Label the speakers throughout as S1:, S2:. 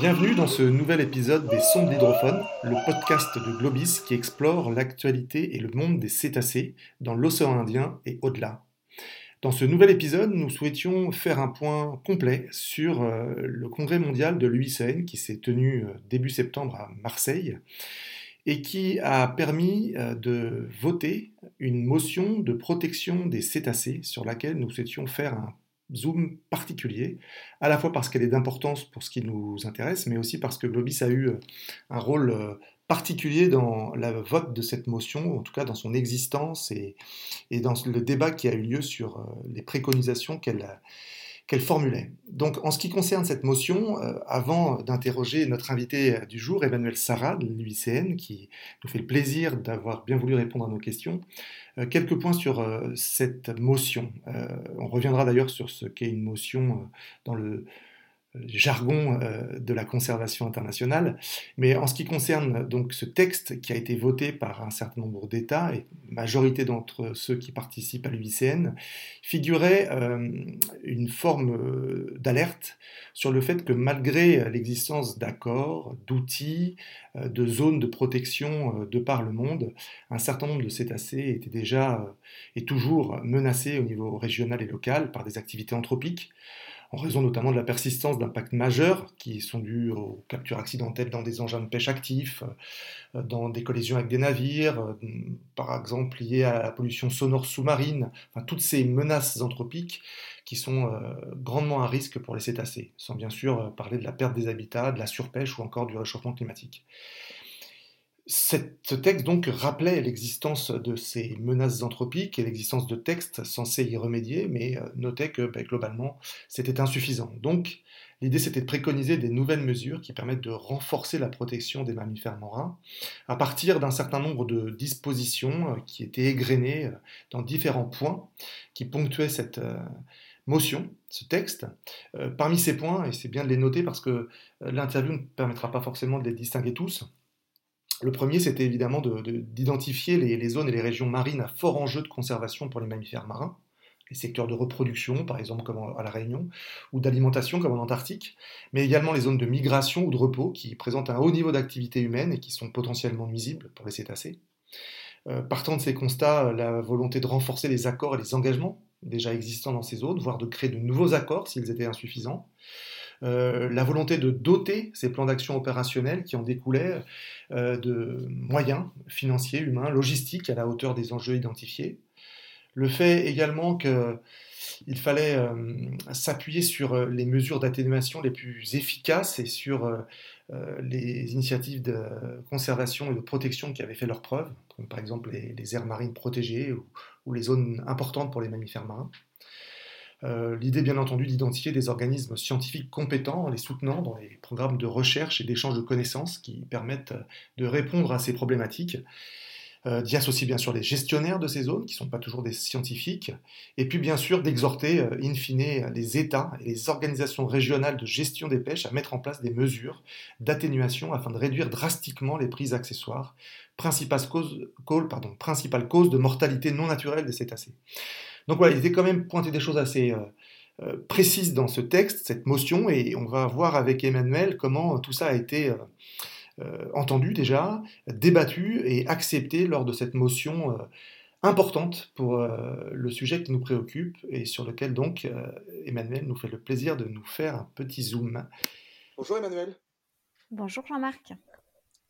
S1: Bienvenue dans ce nouvel épisode des Sons de le podcast de Globis qui explore l'actualité et le monde des cétacés dans l'océan Indien et au-delà. Dans ce nouvel épisode, nous souhaitions faire un point complet sur euh, le congrès mondial de l'UICN qui s'est tenu euh, début septembre à Marseille et qui a permis euh, de voter une motion de protection des cétacés sur laquelle nous souhaitions faire un zoom particulier, à la fois parce qu'elle est d'importance pour ce qui nous intéresse, mais aussi parce que Globis a eu euh, un rôle euh, particulier dans le vote de cette motion, en tout cas dans son existence et, et dans le débat qui a eu lieu sur les préconisations qu'elle qu'elle formulait. Donc en ce qui concerne cette motion, euh, avant d'interroger notre invité du jour, Emmanuel Sarah de l'UICN, qui nous fait le plaisir d'avoir bien voulu répondre à nos questions, euh, quelques points sur euh, cette motion. on reviendra d'ailleurs sur ce qu'est une motion dans le jargon euh, de la conservation internationale. Mais en ce qui concerne donc ce texte qui a été voté par un certain nombre d'États, et majorité d'entre ceux qui participent à l'UICN, figurait euh, une forme euh, d'alerte sur le fait que malgré l'existence d'accords, d'outils, de zones de protection de par le monde, un certain nombre de cétacés étaient déjà et toujours menacés au niveau régional et local par des activités anthropiques en raison notamment de la persistance d'impacts majeurs qui sont dus aux captures accidentelles dans des engins de pêche actifs, euh, dans des collisions avec des navires, euh, par exemple liées à la pollution sonore sous-marine, enfin, toutes ces menaces anthropiques qui sont euh, grandement à risque pour les cétacés, sans bien sûr parler de la perte des habitats, de la surpêche ou encore du réchauffement climatique. Ce texte donc rappelait l'existence de ces menaces anthropiques et l'existence de textes censés y remédier, mais euh, notait que ben, globalement c'était insuffisant. Donc l'idée c'était de préconiser des nouvelles mesures qui permettent de renforcer la protection des mammifères marins à partir d'un certain nombre de dispositions euh, qui étaient égrenées euh, dans différents points qui ponctuaient cette motion, ce texte. parmi ces points, et c'est bien de les noter parce que l'interview ne permettra pas forcément de les distinguer tous, le premier, c'était évidemment d'identifier les, zones et les régions marines à fort enjeu de conservation pour les mammifères marins, les secteurs de reproduction, par exemple comme à La Réunion, ou d'alimentation comme en Antarctique, mais également les zones de migration ou de repos qui présentent un haut niveau d'activité humaine et qui sont potentiellement nuisibles pour les cétacés. Euh, partant de ces constats, la volonté de renforcer les accords et les engagements déjà existants dans ces zones, voire de créer de nouveaux accords s'ils étaient insuffisants, la volonté de doter ces plans d'action opérationnels qui en découlaient euh, de moyens financiers, humains, logistiques à la hauteur des enjeux identifiés. Le fait également qu'il fallait euh, s'appuyer sur les mesures d'atténuation les plus efficaces et sur les initiatives de conservation et de protection qui avaient fait leurs preuves, comme par exemple les, aires marines protégées ou, les zones importantes pour les mammifères marins. Euh, l'idée, bien entendu, d'identifier des organismes scientifiques compétents en les soutenant dans les programmes de recherche et d'échange de connaissances qui permettent de répondre à ces problématiques. Euh, d'y associer bien sûr les gestionnaires de ces zones, qui ne sont pas toujours des scientifiques, et puis bien sûr d'exhorter euh, in fine les États et les organisations régionales de gestion des pêches à mettre en place des mesures d'atténuation afin de réduire drastiquement les prises accessoires, principale cause de mortalité non naturelle des cétacés. Donc voilà, il était quand même pointé des choses assez euh, euh, précises dans ce texte, cette motion, et on va voir avec Emmanuel comment tout ça a été euh, entendu déjà, débattu et accepté lors de cette motion importante pour le sujet qui nous préoccupe et sur lequel donc Emmanuel nous fait le plaisir de nous faire un petit zoom. Bonjour Emmanuel.
S2: Bonjour Jean-Marc.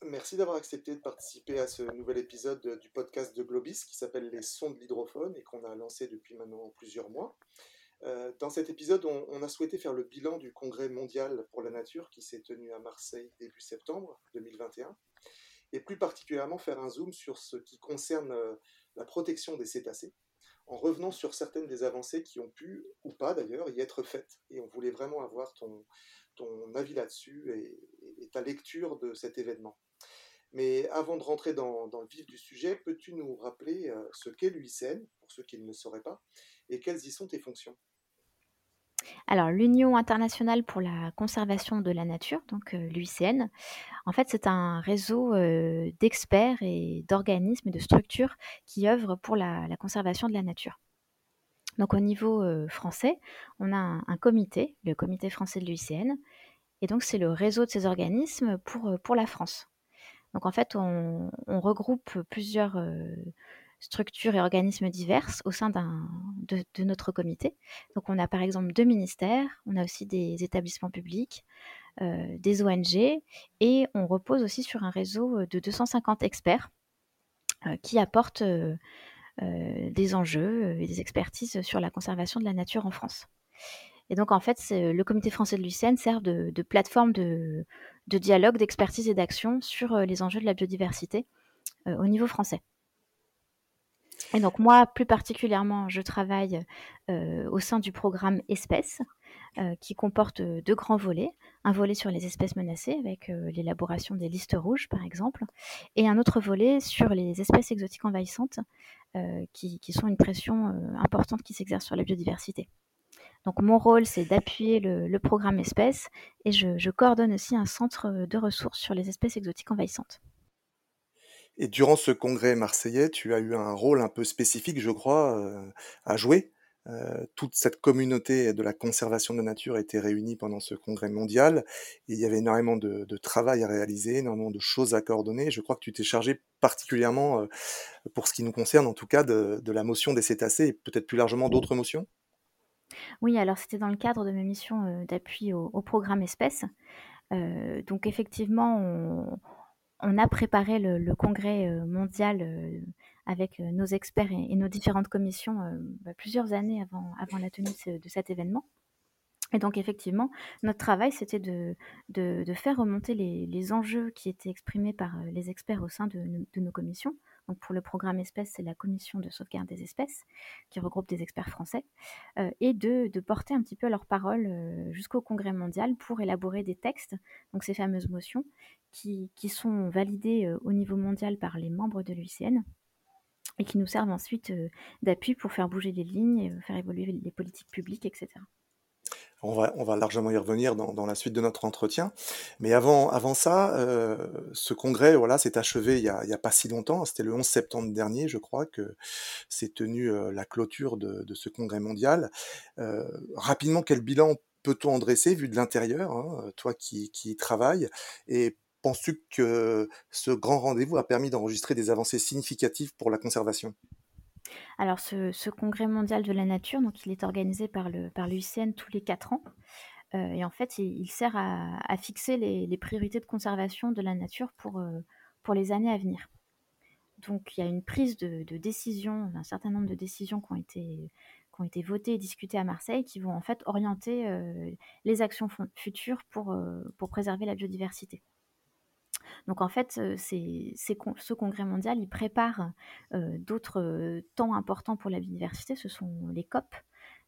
S1: Merci d'avoir accepté de participer à ce nouvel épisode du podcast de Globis qui s'appelle Les sons de l'hydrophone et qu'on a lancé depuis maintenant plusieurs mois. Euh, dans cet épisode, on, a souhaité faire le bilan du Congrès mondial pour la nature qui s'est tenu à Marseille début septembre 2021 et plus particulièrement faire un zoom sur ce qui concerne euh, la protection des cétacés en revenant sur certaines des avancées qui ont pu, ou pas d'ailleurs, y être faites. Et on voulait vraiment avoir ton, ton avis là-dessus et, ta lecture de cet événement. Mais avant de rentrer dans, le vif du sujet, peux-tu nous rappeler euh, ce qu'est l'UICN, pour ceux qui ne le sauraient pas, et quelles y sont tes fonctions?
S2: Alors, l'Union internationale pour la conservation de la nature, donc euh, l'UICN, en fait, c'est un réseau euh, d'experts et d'organismes et de structures qui œuvrent pour la, conservation de la nature. Donc, au niveau français, on a un, un, comité, le comité français de l'UICN, Et donc, c'est le réseau de ces organismes pour, pour la France. Donc, en fait, on, regroupe plusieurs structures et organismes diverses au sein de, notre comité. Donc, on a par exemple deux ministères, on a aussi des établissements publics, des ONG, et on repose aussi sur un réseau de 250 experts qui apportent des enjeux et des expertises sur la conservation de la nature en France. Et donc, en fait, le comité français de l'UICN sert de, plateforme de, dialogue, d'expertise et d'action sur les enjeux de la biodiversité au niveau français. Et donc moi, plus particulièrement, je travaille au sein du programme Espèces, qui comporte deux grands volets. Un volet sur les espèces menacées, avec l'élaboration des listes rouges, par exemple, et un autre volet sur les espèces exotiques envahissantes, qui, sont une pression importante qui s'exerce sur la biodiversité. Donc mon rôle, c'est d'appuyer le, programme espèces et je, coordonne aussi un centre de ressources sur les espèces exotiques envahissantes.
S1: Et durant ce congrès marseillais, tu as eu un rôle un peu spécifique, je crois, euh, à jouer. Euh, toute cette communauté de la conservation de la nature était réunie pendant ce congrès mondial. Et il y avait énormément de, travail à réaliser, énormément de choses à coordonner. Je crois que tu t'es chargé particulièrement, euh, pour ce qui nous concerne en tout cas, de, la motion des cétacés et peut-être plus largement d'autres motions?
S2: Oui, alors c'était dans le cadre de mes missions d'appui au, programme espèces. donc effectivement, on, a préparé le, congrès mondial avec nos experts et, nos différentes commissions bah, plusieurs années avant, la tenue de cet événement. Et donc effectivement, notre travail, c'était de, faire remonter les, enjeux qui étaient exprimés par les experts au sein de nos commissions, donc pour le programme espèces, c'est la commission de sauvegarde des espèces qui regroupe des experts français, euh, et de, porter un petit peu leur parole euh, jusqu'au congrès mondial pour élaborer des textes, donc ces fameuses motions, qui, sont validées euh, au niveau mondial par les membres de l'UICN et qui nous servent ensuite d'appui pour faire bouger les lignes, faire évoluer les politiques publiques, etc.
S1: On va, largement y revenir dans, la suite de notre entretien. Mais avant, ça, euh, ce congrès voilà, s'est achevé il n'y a, a, pas si longtemps. C'était le 11 septembre dernier, je crois, que s'est tenue euh, la clôture de, ce congrès mondial. Euh, rapidement, quel bilan peut-on en dresser vu de l'intérieur, hein, toi qui, qui y travailles? Et penses-tu que ce grand rendez-vous a permis d'enregistrer des avancées significatives pour la conservation?
S2: Alors ce congrès mondial de la nature, donc il est organisé par le par l'UICN tous les quatre ans, euh, et en fait il sert à fixer les priorités de conservation de la nature pour, euh, pour les années à venir. Donc il y a une prise de décision, un certain nombre de décisions qui ont été votées et discutées à Marseille, qui vont en fait orienter, euh, les actions futures pour préserver la biodiversité. Donc en fait, ce congrès mondial, il prépare d'autres temps importants pour la biodiversité, ce sont les COP,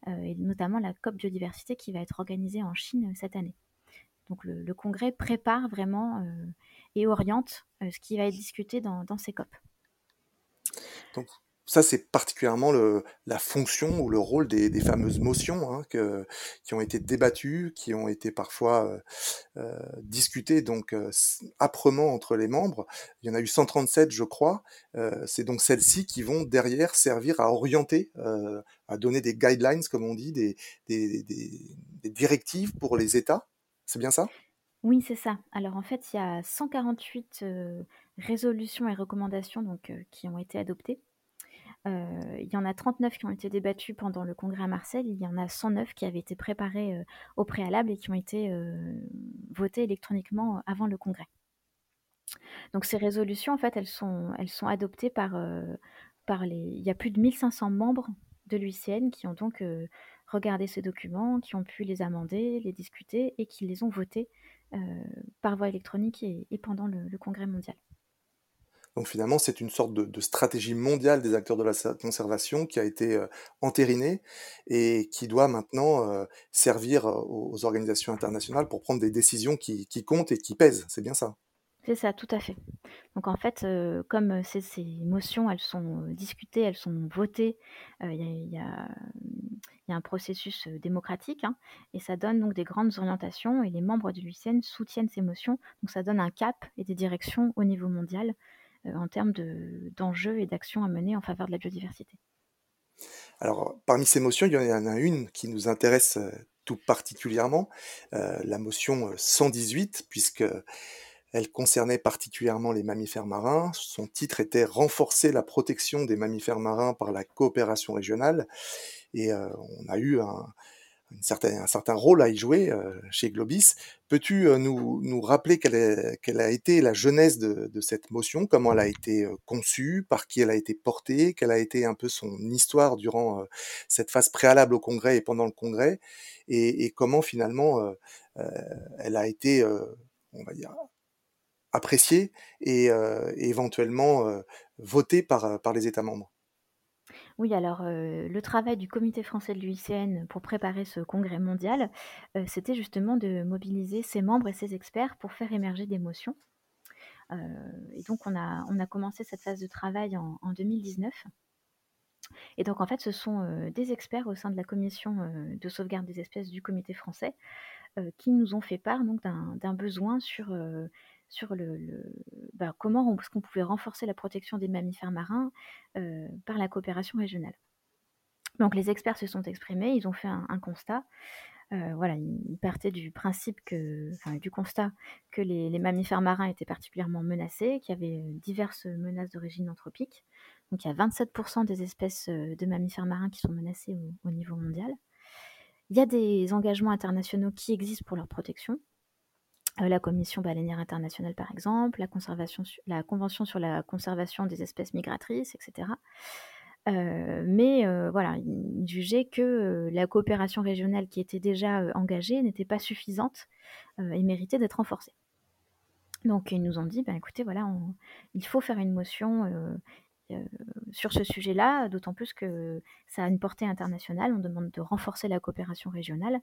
S2: et notamment la COP biodiversité qui va être organisée en Chine cette année. Donc le, congrès prépare vraiment et oriente ce qui va être discuté dans, dans ces COP
S1: ça, c'est particulièrement le, la fonction ou le rôle des, des fameuses motions hein, que, qui ont été débattues, qui ont été parfois euh, euh discutées donc euh, âprement entre les membres. Il y en a eu 137, je crois. C'est donc celles-ci qui vont derrière servir à orienter, à donner des guidelines, comme on dit, des, des, des, directives pour les États. C'est bien ça?
S2: Oui, c'est ça. Alors en fait, il y a 148 résolutions et recommandations donc, qui ont été adoptées il y en a 39 qui ont été débattus pendant le congrès à Marseille. Il y en a 109 qui avaient été préparés euh, au préalable et qui ont été euh, votés électroniquement avant le congrès. Donc ces résolutions, en fait, elles sont, elles sont adoptées par, par les... Il y a plus de 1500 membres de l'UICN qui ont donc regardé ces documents, qui ont pu les amender, les discuter et qui les ont votés par voie électronique et, pendant le congrès mondial.
S1: Donc finalement, c'est une sorte de, stratégie mondiale des acteurs de la conservation qui a été euh, entérinée et qui doit maintenant euh, servir euh, aux, organisations internationales pour prendre des décisions qui, comptent et qui pèsent. C'est bien ça
S2: C'est ça, tout à fait. Donc en fait, comme ces, motions, elles sont discutées, elles sont votées, il y, a, un processus démocratique hein, et ça donne donc des grandes orientations et les membres du l'UICN soutiennent ces motions. Donc ça donne un cap et des directions au niveau mondial en termes d'enjeux et d'actions à mener en faveur de la biodiversité.
S1: Alors, parmi ces motions, il y en a une qui nous intéresse euh, tout particulièrement, la motion 118, puisque elle concernait particulièrement les mammifères marins. Son titre était Renforcer la protection des mammifères marins par la coopération régionale. Et on a eu un, un certain rôle à y jouer euh, chez Globis. Peux-tu euh, nous, rappeler quelle, a été la genèse de, cette motion, comment elle a été euh, conçue, par qui elle a été portée, quelle a été un peu son histoire durant cette phase préalable au Congrès et pendant le Congrès, et, comment finalement elle a été, appréciée et, éventuellement votée par les États membres?
S2: Oui, alors, le travail du comité français de l'UICN pour préparer ce congrès mondial, c'était justement de mobiliser ses membres et ses experts pour faire émerger des motions. et donc on a commencé cette phase de travail en en 2019. Et donc en fait, ce sont, des experts au sein de la commission, de sauvegarde des espèces du comité français, qui nous ont fait part d'un besoin sur, sur bah, comment est-ce pouvait renforcer la protection des mammifères marins euh, par la coopération régionale. Donc les experts se sont exprimés, ils ont fait un, constat. Euh, voilà, ils partaient du principe que, du constat que les, mammifères marins étaient particulièrement menacés, qu'il y avait euh, diverses menaces d'origine anthropique. Donc il y a 27% des espèces de mammifères marins qui sont menacées au niveau mondial. Il y a des engagements internationaux qui existent pour leur protection. Euh, la Commission baleinière internationale, par exemple, la, Convention sur la conservation des espèces migratrices, etc. Euh, mais euh, voilà, ils jugeaient que la coopération régionale qui était déjà engagée n'était pas suffisante et méritait d'être renforcée. Donc ils nous ont dit, ben, écoutez, voilà, il faut faire une motion sur ce sujet-là, d'autant plus que ça a une portée internationale. On demande de renforcer la coopération régionale.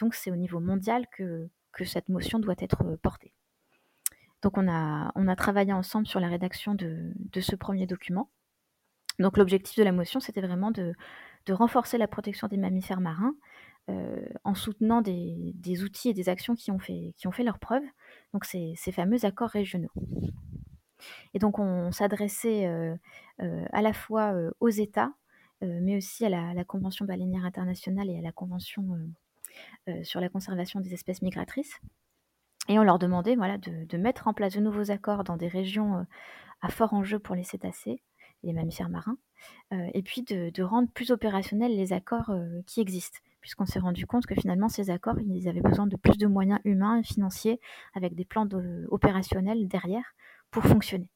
S2: Donc c'est au niveau mondial que, que cette motion doit être euh, portée. Donc on a, on a travaillé ensemble sur la rédaction de, ce premier document. Donc l'objectif de la motion, c'était vraiment de, renforcer la protection des mammifères marins euh, en soutenant des, outils et des actions qui ont fait, qui ont fait leur preuve, donc ces, fameux accords régionaux. Et donc on s'adressait euh, à la fois aux États, mais aussi à la, la, Convention baleinière internationale et à la Convention sur la conservation des espèces migratrices. Et on leur demandait voilà, de, mettre en place de nouveaux accords dans des régions euh, à fort enjeu pour les cétacés les mammifères marins, euh, et puis de, rendre plus opérationnels les accords qui existent, puisqu'on s'est rendu compte que finalement ces accords, ils avaient besoin de plus de moyens humains et financiers, avec des plans opérationnels derrière, pour fonctionner.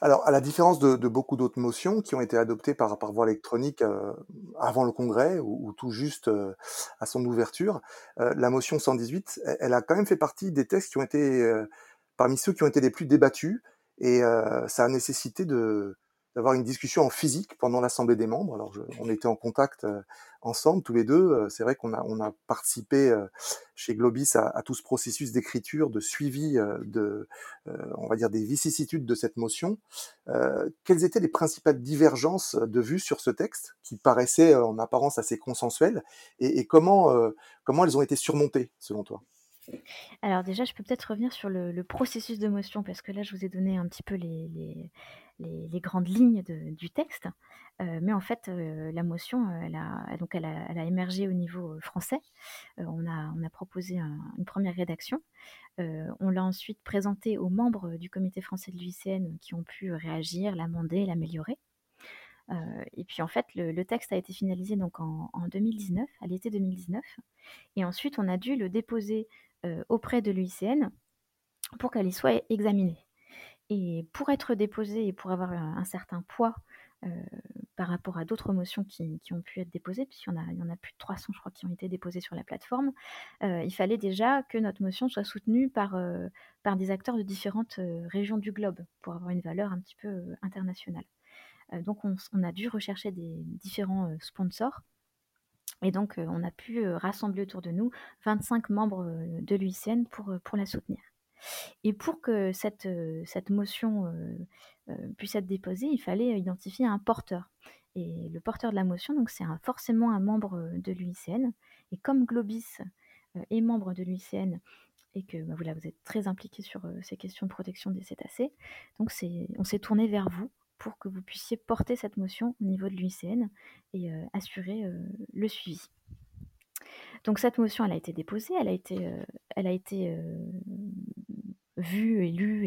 S1: Alors, à la différence de, beaucoup d'autres motions qui ont été adoptées par, par voie électronique euh, avant le Congrès ou, tout juste euh, à son ouverture, euh, la motion 118, elle, a quand même fait partie des textes qui ont été parmi ceux qui ont été les plus débattus et ça a nécessité de, d'avoir une discussion en physique pendant l'assemblée des membres. Alors, on était en contact euh, ensemble, tous les deux. Euh, c'est vrai qu'on a, participé euh, chez Globis à, tout ce processus d'écriture, de suivi, de, on va dire, des vicissitudes de cette motion. quelles étaient les principales divergences de vues sur ce texte, qui paraissaient en apparence assez consensuelles, et, comment, comment elles ont été surmontées, selon toi?
S2: Alors déjà, je peux peut-être revenir sur le, processus de motion, parce que là, je vous ai donné un petit peu les, grandes lignes du texte. Euh, mais en fait, euh, la motion, elle a, donc elle a, émergé au niveau euh, français. on, a, proposé une première rédaction. on l'a ensuite présentée aux membres du comité français de l'UICN qui ont pu réagir, l'amender, l'améliorer. et puis en fait, le, texte a été finalisé donc en, en 2019, à l'été 2019. Et ensuite, on a dû le déposer auprès de l'UICN pour qu'elle y soit examinée. Et pour être déposée et pour avoir un, certain poids par rapport à d'autres motions qui, ont pu être déposées, puisqu'il y, en a, plus de 300, je crois, qui ont été déposées sur la plateforme, il fallait déjà que notre motion soit soutenue par, par des acteurs de différentes régions du globe pour avoir une valeur un petit peu internationale. donc on, a dû rechercher des différents sponsors. Et donc on a pu rassembler autour de nous 25 membres de l'UICN pour, pour la soutenir. Et pour que cette, cette motion puisse être déposée, il fallait identifier un porteur. Et le porteur de la motion, donc c'est forcément un membre de l'UICN. Et comme Globis est membre de l'UICN et que bah, vous êtes très impliqué sur ces questions de protection des cétacés, donc on s'est tourné vers vous pour que vous puissiez porter cette motion au niveau de l'UICN et assurer le suivi. Donc cette motion, elle a été déposée, elle a été, elle a été vue et lue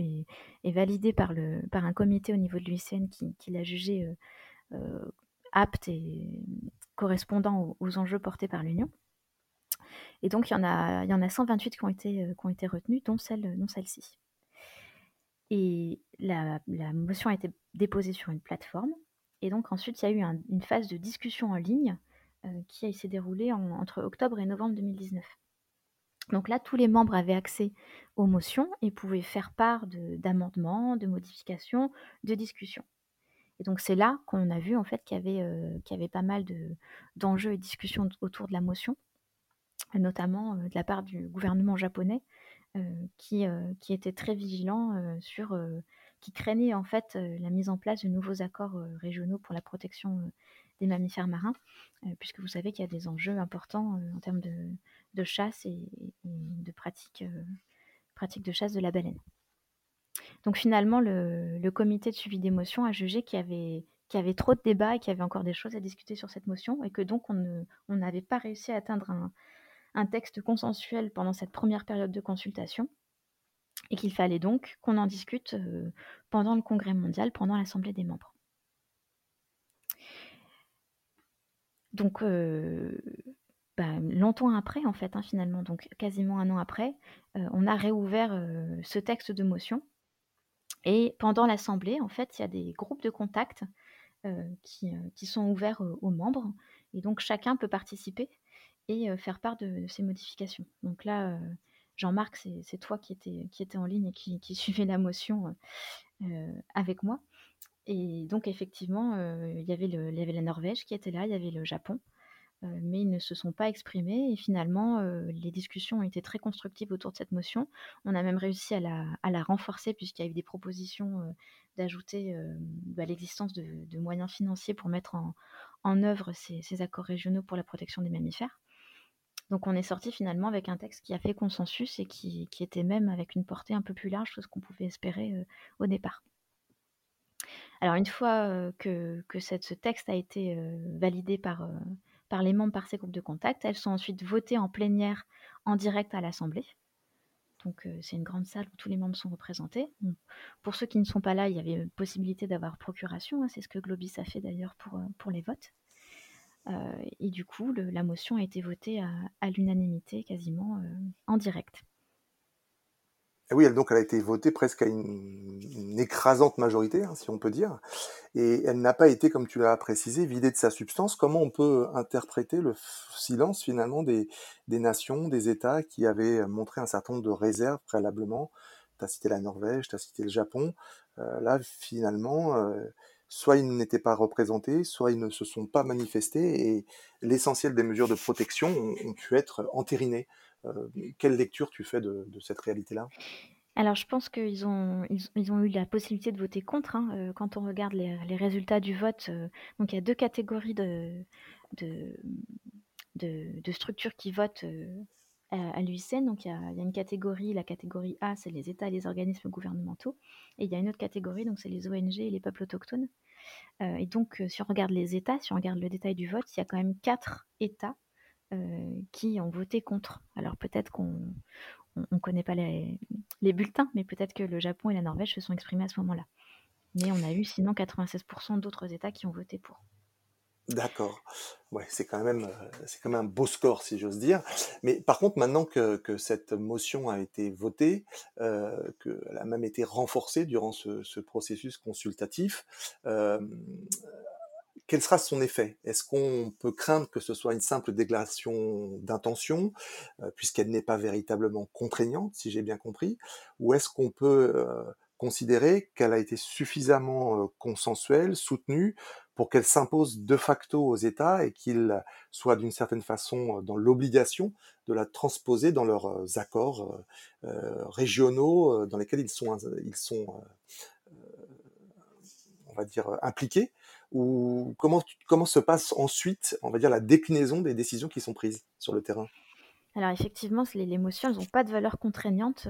S2: et, validée par, le, par un comité au niveau de l'UICN qui, l'a jugée apte et correspondant aux, enjeux portés par l'Union. Et donc, il y en a, il y en a 128 qui ont été, qui ont été retenues, dont, celle, dont celle-ci. Et la, motion a été déposée sur une plateforme. Et donc, ensuite, il y a eu une phase de discussion en ligne euh, qui s'est déroulée entre octobre et novembre 2019. Donc là, tous les membres avaient accès aux motions et pouvaient faire part d'amendements, de, modifications, de discussions. Et donc c'est là qu'on a vu en fait qu'il y avait, euh, pas mal d'enjeux et discussions autour de la motion, notamment euh, de la part du gouvernement japonais, qui, qui était très vigilant sur, qui craignait en fait la mise en place de nouveaux accords régionaux pour la protection des mammifères marins, puisque vous savez qu'il y a des enjeux importants en termes de, chasse et, de pratique, pratique de chasse de la baleine. Donc finalement, le, comité de suivi des motions a jugé qu'il y avait qu'il y avait trop de débats et qu'il y avait encore des choses à discuter sur cette motion et que donc on n'avait pas réussi à atteindre un, un texte consensuel pendant cette première période de consultation et qu'il fallait donc qu'on en discute euh, pendant le congrès mondial, pendant l'Assemblée des membres. Donc, euh, bah, longtemps après, en fait, hein, finalement, donc quasiment un an après, euh, on a réouvert ce texte de motion. Et pendant l'Assemblée, en fait, il y a des groupes de contact qui, qui, sont ouverts aux membres. Et donc, chacun peut participer et faire part de, ces modifications. Donc là, Jean-Marc, c'est toi qui étais, était en ligne et qui, qui suivait la motion avec moi. Et donc effectivement, il y avait la Norvège qui était là, il y avait le Japon, mais ils ne se sont pas exprimés. Et finalement, les discussions ont été très constructives autour de cette motion. On a même réussi à la, à renforcer puisqu'il y a eu des propositions d'ajouter bah, l'existence de, moyens financiers pour mettre en, œuvre ces, accords régionaux pour la protection des mammifères. Donc on est sorti finalement avec un texte qui a fait consensus et qui, était même avec une portée un peu plus large que ce qu'on pouvait espérer euh, au départ. Alors une fois euh, que, ce texte a été euh, validé par, par les membres par ces groupes de contact, elles sont ensuite votées en plénière en direct à l'Assemblée. Donc c'est une grande salle où tous les membres sont représentés. pour ceux qui ne sont pas là, il y avait possibilité d'avoir procuration. Hein, c'est ce que Globis a fait d'ailleurs pour, pour les votes. Euh, et du coup, la motion a été votée à, l'unanimité quasiment euh, en direct.
S1: Oui, elle, donc elle a été votée presque à une, écrasante majorité, hein, si on peut dire, et elle n'a pas été, comme tu l'as précisé, vidée de sa substance. Comment on peut interpréter le silence finalement des, nations, des États qui avaient montré un certain nombre de réserves préalablement? Tu as cité la Norvège, tu as cité le Japon. Euh, là, finalement, soit ils n'étaient pas représentés, soit ils ne se sont pas manifestés, et l'essentiel des mesures de protection ont, pu être entérinées. Euh, quelle lecture tu fais de, cette réalité-là?
S2: Alors, je pense qu'ils ont, ils, ont eu la possibilité de voter contre. Hein, euh, quand on regarde les, résultats du vote, euh, donc il y a deux catégories de, de, de, structures qui votent à, l'UICN. Donc, il y, a, il y, a, une catégorie, la catégorie A, c'est les États et les organismes gouvernementaux. Et il y a une autre catégorie, donc c'est les ONG et les peuples autochtones. Et donc, si on regarde les États, si on regarde le détail du vote, il y a quand même quatre États qui ont voté contre. Alors peut-être qu'on ne connaît pas les, bulletins, mais peut-être que le Japon et la Norvège se sont exprimés à ce moment-là. Mais on a eu sinon 96% d'autres États qui ont voté pour.
S1: D'accord. Ouais, c'est quand même, c'est quand même un beau score, si j'ose dire. Mais par contre, maintenant que, cette motion a été votée, euh, qu'elle a même été renforcée durant ce, ce processus consultatif, euh, quel sera son effet? Est-ce qu'on peut craindre que ce soit une simple déclaration d'intention, puisqu'elle n'est pas véritablement contraignante, si j'ai bien compris, ou est-ce qu'on peut considérer qu'elle a été suffisamment consensuelle, soutenue, pour qu'elle s'impose de facto aux États et qu'ils soient d'une certaine façon dans l'obligation de la transposer dans leurs accords régionaux dans lesquels ils sont, ils sont on va dire, impliqués? Ou comment, comment se passe ensuite, on va dire, la déclinaison des décisions qui sont prises sur le terrain?
S2: Alors effectivement, les, motions, elles n'ont pas de valeur contraignante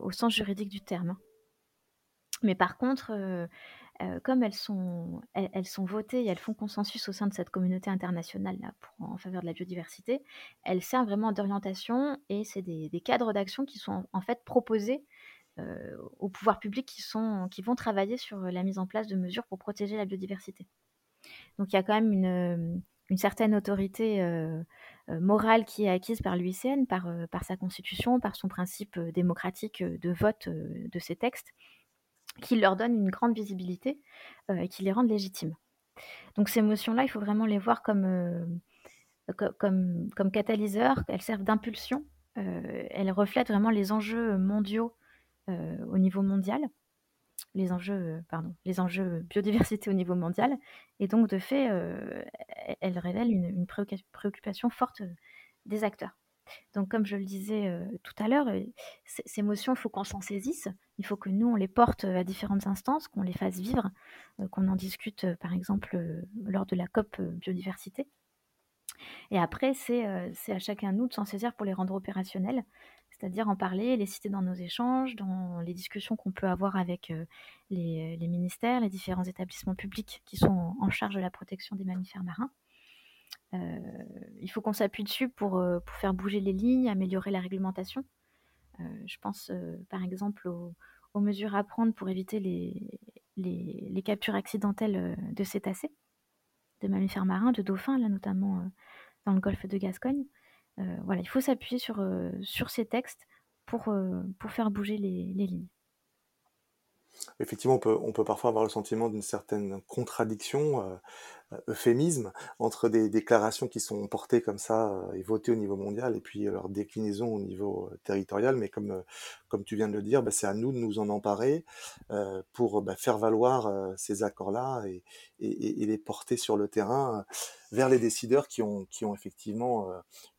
S2: au sens juridique du terme. Hein. Mais par contre, comme elles sont, elles, sont votées et elles font consensus au sein de cette communauté internationale là, pour, en faveur de la biodiversité, elles servent vraiment d'orientation et c'est des, cadres d'action qui sont en fait proposés aux pouvoirs publics qui, sont, qui vont travailler sur la mise en place de mesures pour protéger la biodiversité. Donc il y a quand même une, une certaine autorité morale qui est acquise par l'UICN, par, par sa constitution, par son principe démocratique de vote de ces textes qui leur donne une grande visibilité euh, et qui les rendent légitimes. Donc ces motions-là, il faut vraiment les voir comme, euh, comme, comme catalyseurs, elles servent d'impulsion, euh, elles reflètent vraiment les enjeux mondiaux au niveau mondial, les enjeux, pardon, les enjeux biodiversité au niveau mondial, et donc de fait, elles révèlent une, une préoccupation forte des acteurs. Donc, comme je le disais euh, tout à l'heure, euh, ces motions, il faut qu'on s'en saisisse. Il faut que nous, on les porte euh, à différentes instances, qu'on les fasse vivre, qu'on en discute, par exemple, lors de la COP biodiversité. Et après, c'est à chacun de nous de s'en saisir pour les rendre opérationnels, c'est-à-dire en parler, les citer dans nos échanges, dans les discussions qu'on peut avoir avec les, les, ministères, les différents établissements publics qui sont en charge de la protection des mammifères marins. Euh, il faut qu'on s'appuie dessus pour, euh, pour, faire bouger les lignes, améliorer la réglementation. Euh, je pense par exemple aux, mesures à prendre pour éviter les, les, captures accidentelles de cétacés, de mammifères marins, de dauphins, là notamment dans le golfe de Gascogne. Voilà, il faut s'appuyer sur, sur ces textes pour, pour faire bouger les, les lignes.
S1: Effectivement, on peut, on peut parfois avoir le sentiment d'une certaine contradiction euh, euphémisme entre des déclarations qui sont portées comme ça euh, et votées au niveau mondial et puis euh, leur déclinaison au niveau territorial. Mais comme, comme tu viens de le dire, bah, c'est à nous de nous en emparer pour bah, faire valoir ces accords-là et, et, et, les porter sur le terrain vers les décideurs qui ont, qui ont effectivement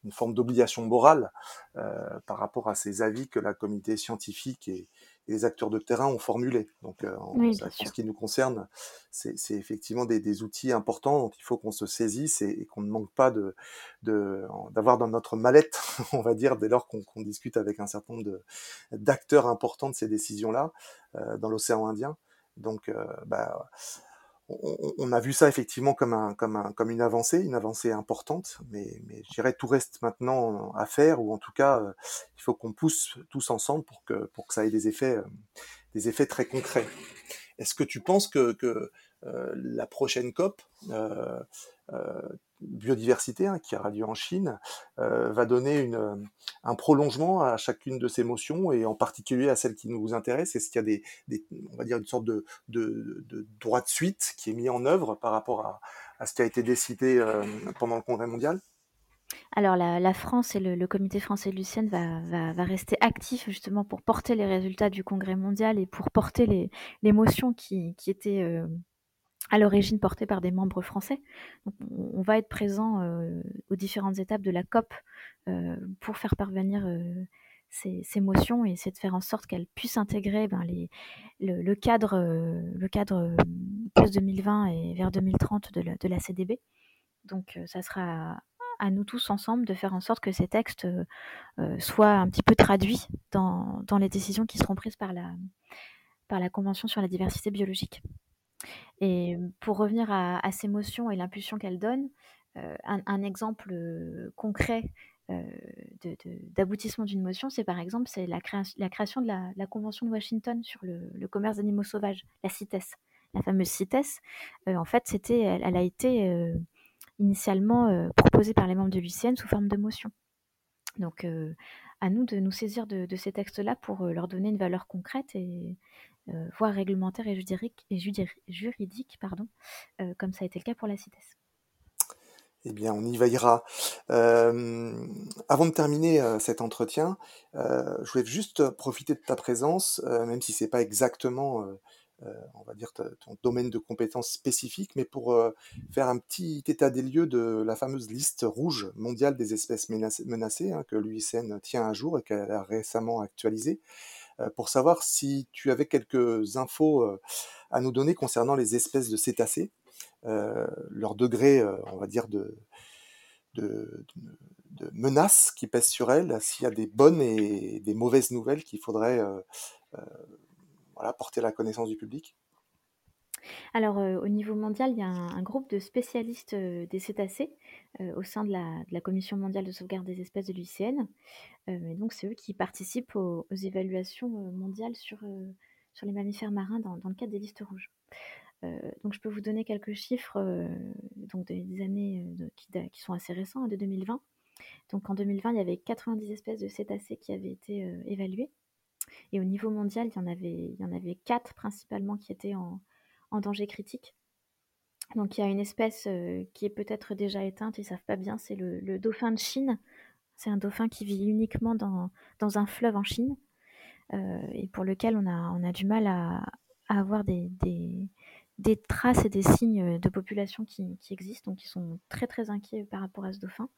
S1: une forme d'obligation morale par rapport à ces avis que la communauté scientifique et, les acteurs de terrain ont formulé. Donc, euh, en, ce qui nous concerne, c'est effectivement des, des, outils importants dont il faut qu'on se saisisse et, qu'on ne manque pas de d'avoir dans notre mallette, on va dire, dès lors qu'on discute avec un certain nombre d'acteurs importants de ces décisions-là euh, dans l'océan Indien. Donc, euh, bah, on, a vu ça effectivement comme, un, comme, un, comme une avancée, une avancée importante, mais, mais je dirais tout reste maintenant à faire, ou en tout cas, euh, il faut qu'on pousse tous ensemble pour que, pour que ça ait des effets, euh, des effets très concrets. Est-ce que tu penses que, que euh, la prochaine COP, biodiversité hein, qui aura lieu en Chine euh, va donner une, un prolongement à chacune de ces motions et en particulier à celle qui nous intéresse. Est-ce qu'il y a des, on va dire une sorte de, de, droit de suite qui est mis en œuvre par rapport à, à ce qui a été décidé euh, pendant le Congrès mondial?
S2: Alors la, la, France et le, comité français de Lucienne va, va, va, rester actif justement pour porter les résultats du Congrès mondial et pour porter les, les motions qui, qui étaient euh, à l'origine portée par des membres français. on va être présent euh, aux différentes étapes de la COP euh, pour faire parvenir euh, ces, motions et essayer de faire en sorte qu'elles puissent intégrer ben, le, cadre, le cadre post-2020 et vers 2030 de la, de la CDB. Donc ça sera à nous tous ensemble de faire en sorte que ces textes soient un petit peu traduits dans, dans, les décisions qui seront prises par la, par la Convention sur la diversité biologique. Et pour revenir à, ces motions et l'impulsion qu'elles donnent, un, exemple concret d'aboutissement d'une motion, c'est par exemple c'est la, création de la, Convention de Washington sur le, commerce d'animaux sauvages, la CITES. La fameuse CITES, en fait, elle, a été initialement proposée par les membres de l'UCN sous forme de motion. Donc, à nous de nous saisir de, ces textes-là pour leur donner une valeur concrète et, euh, voire réglementaire et juridique, et juridique pardon, euh, comme ça a été le cas pour la CITES.
S1: Eh bien, on y veillera. Euh, avant de terminer cet entretien, je voulais juste profiter de ta présence, même si c'est pas exactement, on va dire, ton domaine de compétences spécifique, mais pour faire un petit état des lieux de la fameuse liste rouge mondiale des espèces menacées, hein, que l'UICN tient à jour et qu'elle a récemment actualisée. Euh, pour savoir si tu avais quelques infos euh, à nous donner concernant les espèces de cétacés, euh, leur degré, on va dire, de, de, de, menaces qui pèsent sur elles, s'il y a des bonnes et des mauvaises nouvelles qu'il faudrait voilà, porter la connaissance du public.
S2: Alors, heu, au niveau mondial, il y a un groupe de spécialistes, heu, des cétacés, heu, au sein de la Commission mondiale de sauvegarde des espèces de l'UICN. Donc c'est eux qui participent aux évaluations, mondiales sur, les mammifères marins dans le cadre des listes rouges. Donc je peux vous donner quelques chiffres, des années, qui qui sont assez récents, hein, de 2020. Donc en 2020, il y avait 90 espèces de cétacés qui avaient été, évaluées et au niveau mondial, il y en avait il y en avait 4 principalement qui étaient en en danger critique. Donc il y a une espèce, heu, qui est peut-être déjà éteinte, ils savent pas bien, c'est le le dauphin de Chine. C'est un dauphin qui vit uniquement dans dans un fleuve en Chine, heu, et pour lequel on a on a du mal à avoir des des des traces et des signes, de population qui qui existent, donc ils sont très, très inquiets par rapport à ce dauphin.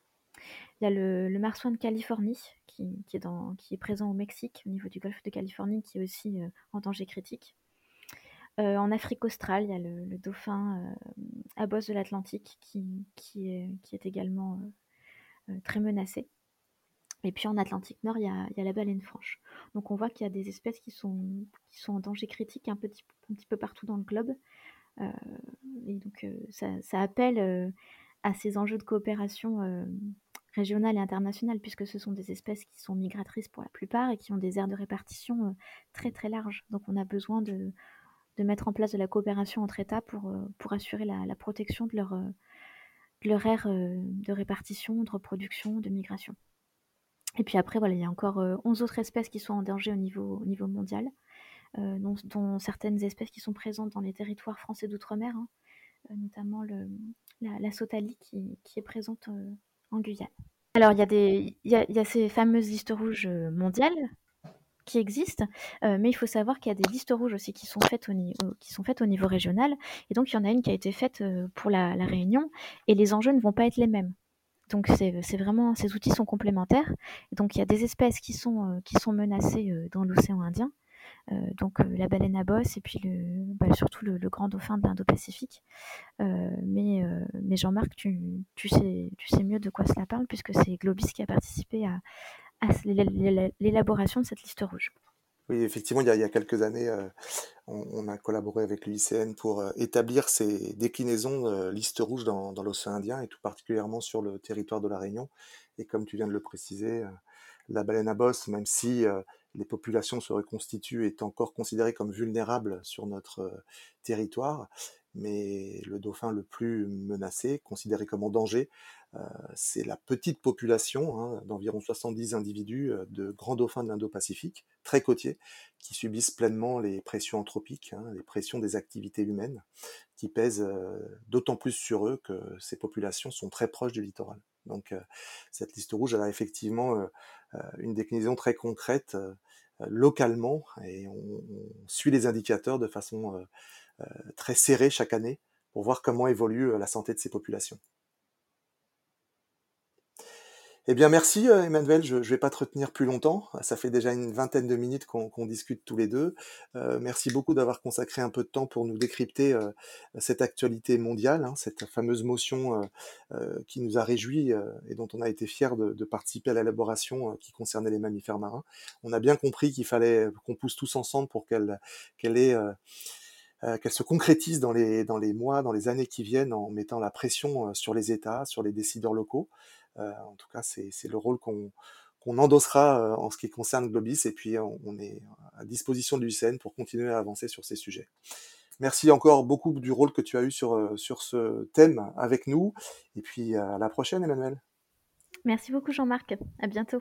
S2: Il y a le le marsouin de Californie qui est présent au Mexique, au niveau du golfe de Californie, qui est aussi, heu, en danger critique. Heu, en Afrique australe, il y a le dauphin, à bosse de l'Atlantique qui est également, très menacé. Et puis en Atlantique Nord, il y a la baleine franche. Donc on voit qu'il y a des espèces qui sont en danger critique un petit peu partout dans le globe. Et donc ça appelle, à ces enjeux de coopération, hem, régionale et internationale puisque ce sont des espèces qui sont migratrices pour la plupart et qui ont des aires de répartition, heu, très, très larges. Donc on a besoin de de mettre en place de la coopération entre États pour, heu, pour assurer la protection de leur, heu, de leur aire, de répartition, de reproduction, de migration. Et puis après, voilà, il y a encore, heu, 11 autres espèces qui sont en danger au niveau au niveau mondial, dont certaines espèces qui sont présentes dans les territoires français d'outre-mer, hein, notamment le la la sauterelle qui qui est présente, en Guyane. Alors il y a ces fameuses listes rouges, heu, mondiales qui existent, heu, mais il faut savoir qu'il y a des listes rouges aussi qui sont faites au ni au qui sont faites au niveau régional et donc il y en a une qui a été faite, pour la Réunion et les enjeux ne vont pas être les mêmes. Donc c'est vraiment ces outils sont complémentaires. Donc il y a des espèces qui sont, menacées, dans l'océan Indien, donc heu, la baleine à bosse et puis le bah, surtout le grand dauphin de l'Indo-Pacifique. Heu, mais Jean-Marc, tu sais mieux de quoi cela parle puisque c'est Globis qui a participé à l'élaboration de cette liste rouge.
S1: Oui, effectivement, il y a quelques années, on a collaboré avec l'UICN pour, établir ces déclinaisons, heu, liste rouge dans dans l'océan Indien et tout particulièrement sur le territoire de la Réunion et comme tu viens de le préciser, la baleine à bosse, même si, les populations se reconstituent, est encore considérée comme vulnérable sur notre, heu, territoire. Mais le dauphin le plus menacé, considéré comme en danger, heu, c'est la petite population, hein, d'environ 70 individus, heu, de grands dauphins de l'Indo-Pacifique, très côtiers, qui subissent pleinement les pressions anthropiques, hein, les pressions des activités humaines, qui pèsent, heu, d'autant plus sur eux que ces populations sont très proches du littoral. Donc heu, cette liste rouge, elle a effectivement, heu heu, une déclinaison très concrète, localement et on on suit les indicateurs de façon, très serrée chaque année pour voir comment évolue, heu, la santé de ces populations. Eh bien merci, heu, Emmanuel, je je vais pas te retenir plus longtemps. Ça fait déjà une vingtaine de minutes qu'on discute tous les 2. Heu, merci beaucoup d'avoir consacré un peu de temps pour nous décrypter, cette actualité mondiale, hein, cette fameuse motion, qui nous a réjouis, et dont on a été fiers de participer à l'élaboration, qui concernait les mammifères marins. On a bien compris qu'il fallait qu'on pousse tous ensemble pour qu'elle ait, qu'elle se concrétise dans les dans les mois, dans les années qui viennent en mettant la pression, heu, sur les États, sur les décideurs locaux. Heu, en tout cas, c'est le rôle qu'on qu'on endossera, en ce qui concerne Globis et puis on est à disposition de l'UICN pour continuer à avancer sur ces sujets. Merci encore beaucoup du rôle que tu as eu sur, sur ce thème avec nous et puis à la prochaine Emmanuel.
S2: Merci beaucoup Jean-Marc, à bientôt.